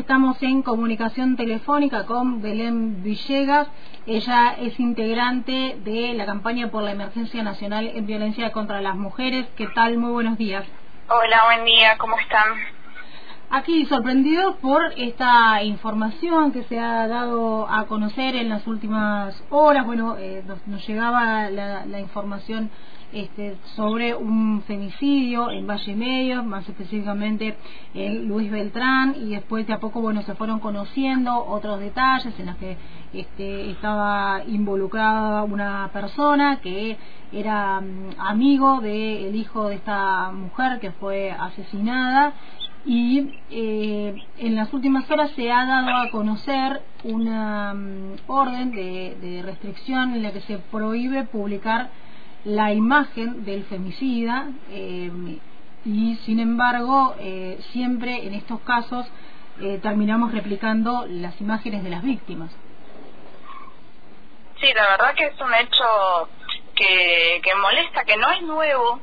estamos en comunicación telefónica con Belén Villegas. Ella es integrante de la campaña por la emergencia nacional en violencia contra las mujeres. ¿Qué tal? Muy buenos días. Hola, buen día. ¿Cómo están? Aquí sorprendidos por esta información que se ha dado a conocer en las últimas horas. Bueno, eh, nos, llegaba la, información este, sobre un femicidio en Valle Medio, más específicamente en Luis Beltrán, y después de a poco bueno se fueron conociendo otros detalles en los que este, estaba involucrada una persona que era mm, amigo del hijo de esta mujer que fue asesinada y eh, en las últimas horas se ha dado a conocer una mm, orden de, restricción en la que se prohíbe publicar la imagen del femicida eh, y sin embargo eh, siempre en estos casos terminamos replicando las imágenes de las víctimas. Sí, la verdad que es un hecho que, que molesta, que no es nuevo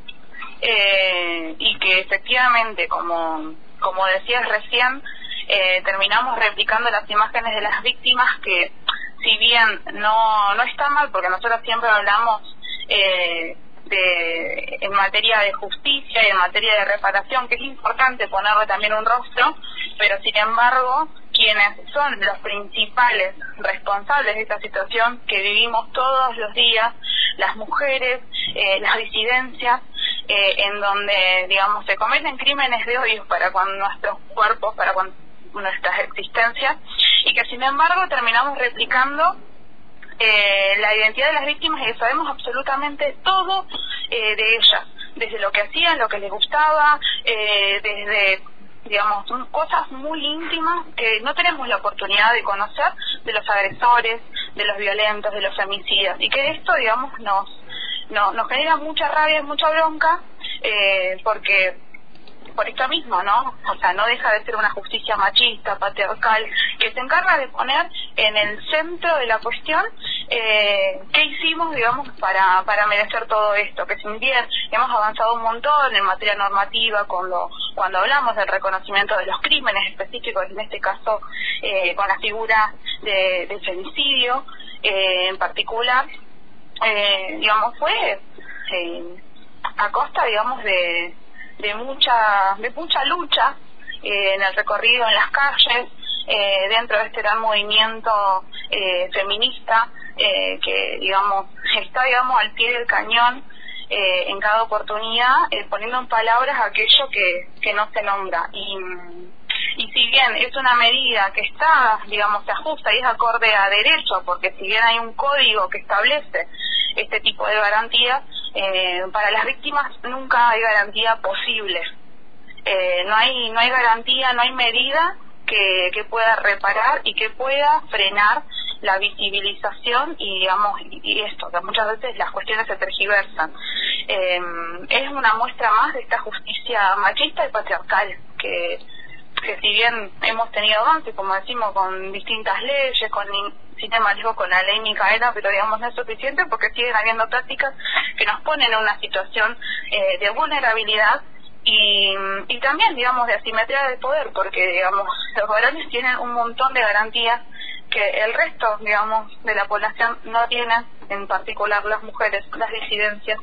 y que efectivamente como como decías recién, eh, terminamos replicando las imágenes de las víctimas que, si bien no, no está mal, porque nosotros siempre hablamos eh, de, en materia de justicia y en materia de reparación, que es importante ponerle también un rostro, pero sin embargo, quienes son los principales responsables de esta situación que vivimos todos los días, las mujeres, eh, las disidencias, eh, en donde, digamos, se cometen crímenes de odio para con nuestros cuerpos, para con nuestras existencias, y que sin embargo terminamos replicando eh, la identidad de las víctimas y sabemos absolutamente todo eh, de ellas, desde lo que hacían, lo que les gustaba, desde digamos, cosas muy íntimas que no tenemos la oportunidad de conocer de los agresores, de los violentos, de los femicidas, y que esto, digamos, nos no, nos genera mucha rabia y mucha bronca eh, porque por esto mismo, ¿no? O sea, no deja de ser una justicia machista, patriarcal, que se encarga de poner en el centro de la cuestión eh, qué hicimos, digamos, para, para merecer todo esto. Que sin bien hemos avanzado un montón en materia normativa con lo, cuando hablamos del reconocimiento de los crímenes específicos, en este caso eh, con la figura de, del femicidio eh, en particular, eh, digamos, fue eh, a costa, digamos, de, de mucha, de mucha lucha eh, en el recorrido en las calles, eh, dentro de este gran movimiento feminista que, digamos, está, digamos, al pie del cañón en cada oportunidad, poniendo en palabras aquello que, que no se nombra. Y, y si bien es una medida que está, digamos, se ajusta y es acorde a derecho, porque si bien hay un código que establece este tipo de garantías, eh, para las víctimas nunca hay garantía posible. Eh, no hay no hay garantía, no hay medida que, que pueda reparar y que pueda frenar la visibilización y digamos y esto que muchas veces las cuestiones se tergiversan eh, es una muestra más de esta justicia machista y patriarcal que que si bien hemos tenido avances, como decimos, con distintas leyes, con sistema digo, con la ley Micaela, pero digamos no es suficiente porque siguen habiendo prácticas que nos ponen en una situación eh, de vulnerabilidad y, y también, digamos, de asimetría de poder, porque, digamos, los varones tienen un montón de garantías que el resto, digamos, de la población no tiene, en particular las mujeres, las disidencias,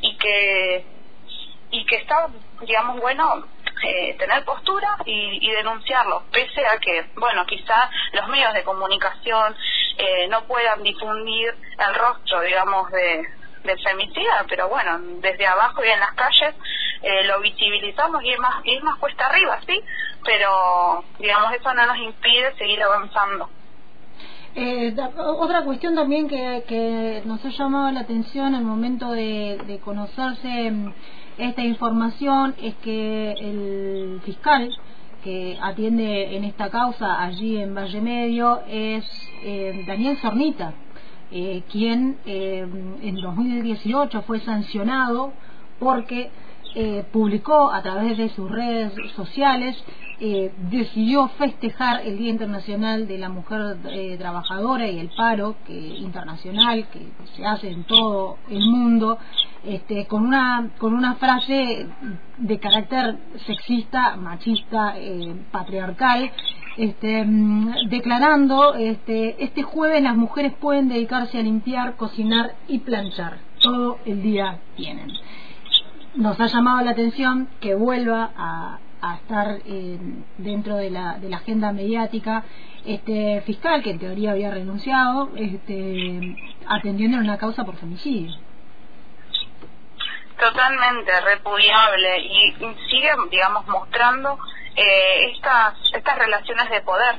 y que y que está, digamos, bueno, eh, tener postura y, y, denunciarlo, pese a que, bueno, quizá los medios de comunicación eh, no puedan difundir el rostro, digamos, de, del femicida, pero bueno, desde abajo y en las calles eh, lo visibilizamos y es más y es más cuesta arriba, sí, pero digamos eso no nos impide seguir avanzando. Eh, otra cuestión también que, que nos ha llamado la atención al momento de, de conocerse mm, esta información es que el fiscal que atiende en esta causa allí en Valle Medio es eh, Daniel Zornita, eh, quien eh, en 2018 fue sancionado porque eh, publicó a través de sus redes sociales, eh, decidió festejar el Día Internacional de la Mujer eh, Trabajadora y el paro que, internacional que se hace en todo el mundo, este, con, una, con una frase de carácter sexista, machista, patriarcal, este, mm, declarando este, este jueves las mujeres pueden dedicarse a limpiar, cocinar y planchar. Todo el día tienen nos ha llamado la atención que vuelva a, estar eh, dentro de la, de la agenda mediática este fiscal que en teoría había renunciado este, atendiendo una causa por femicidio. Totalmente repudiable y sigue, digamos, mostrando eh, estas, estas relaciones de poder.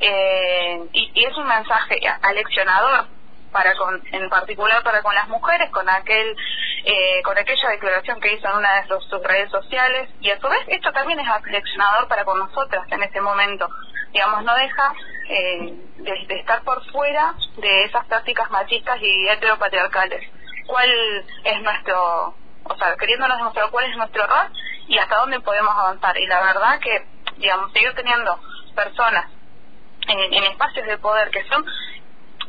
Eh, y, y, es un mensaje aleccionador para con, en particular para con las mujeres, con aquel eh, con aquella declaración que hizo en una de sus, redes sociales y a su vez esto también es reflexionador para con nosotras en este momento. Digamos, no deja eh, de, estar por fuera de esas prácticas machistas y heteropatriarcales. ¿Cuál es nuestro, o sea, queriéndonos demostrar cuál es nuestro rol y hasta dónde podemos avanzar? Y la verdad que, digamos, seguir teniendo personas en espacios de poder que son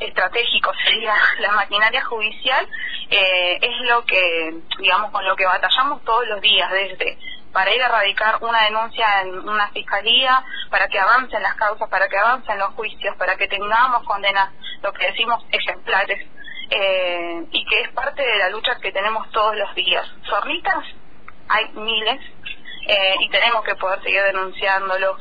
estratégicos, sería la maquinaria judicial, eh, es lo que, digamos, con lo que batallamos todos los días, desde para ir a radicar una denuncia en una fiscalía, para que avancen las causas, para que avancen los juicios, para que tengamos condenas, lo que decimos, ejemplares, eh, y que es parte de la lucha que tenemos todos los días. Zorritas hay miles, eh, y tenemos que poder seguir denunciándolos,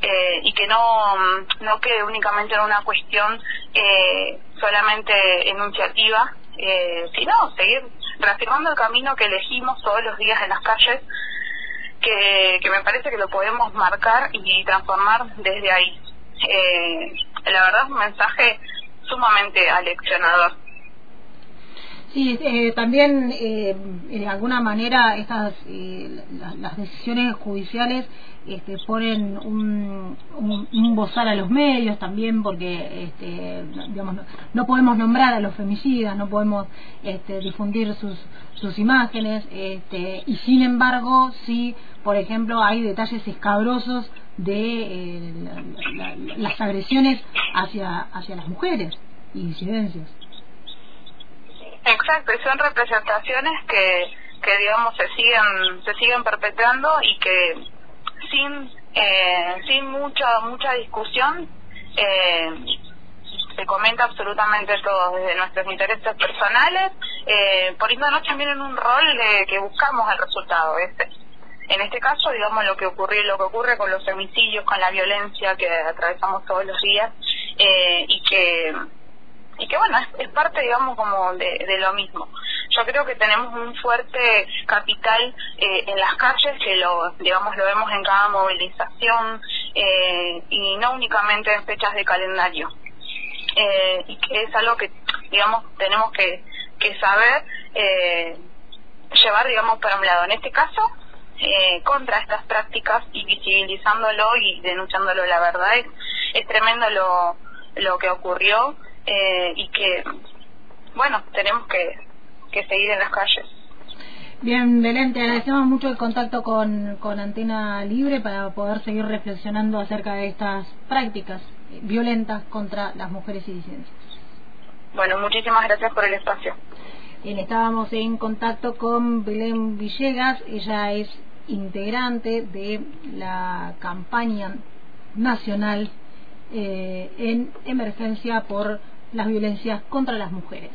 eh, y que no, no quede únicamente en una cuestión eh, solamente enunciativa, eh, sino seguir reafirmando el camino que elegimos todos los días en las calles, que, que me parece que lo podemos marcar y transformar desde ahí. Eh, la verdad es un mensaje sumamente aleccionador. Sí, eh, también eh, de alguna manera estas eh, las decisiones judiciales este, ponen un, un, bozal a los medios también porque este, digamos no, podemos nombrar a los femicidas, no podemos este, difundir sus sus imágenes este, y sin embargo sí, por ejemplo, hay detalles escabrosos de las agresiones hacia hacia las mujeres y disidencias. Exacto, y son representaciones que, que digamos se siguen se siguen perpetrando y que sin eh, sin mucha mucha discusión eh, se comenta absolutamente todo desde nuestros intereses personales. Eh, poniéndonos también en un rol de que buscamos el resultado este en este caso digamos lo que ocurrió lo que ocurre con los homicidios con la violencia que atravesamos todos los días eh, y que y que bueno, es, parte, digamos, como de, lo mismo. Yo creo que tenemos un fuerte capital eh, en las calles que lo, digamos, lo vemos en cada movilización eh, y no únicamente en fechas de calendario. Eh, y que es algo que, digamos, tenemos que, que saber llevar, digamos, para un lado. En este caso, contra estas prácticas y visibilizándolo y denunciándolo. La verdad es, es tremendo lo, lo que ocurrió eh, y que, bueno, tenemos que, que seguir en las calles. Bien, Belén, te agradecemos mucho el contacto con, con Antena Libre para poder seguir reflexionando acerca de estas prácticas violentas contra las mujeres y disidencias. Bueno, muchísimas gracias por el espacio. Bien, estábamos en contacto con Belén Villegas, ella es integrante de la campaña nacional eh, en emergencia por las violencias contra las mujeres.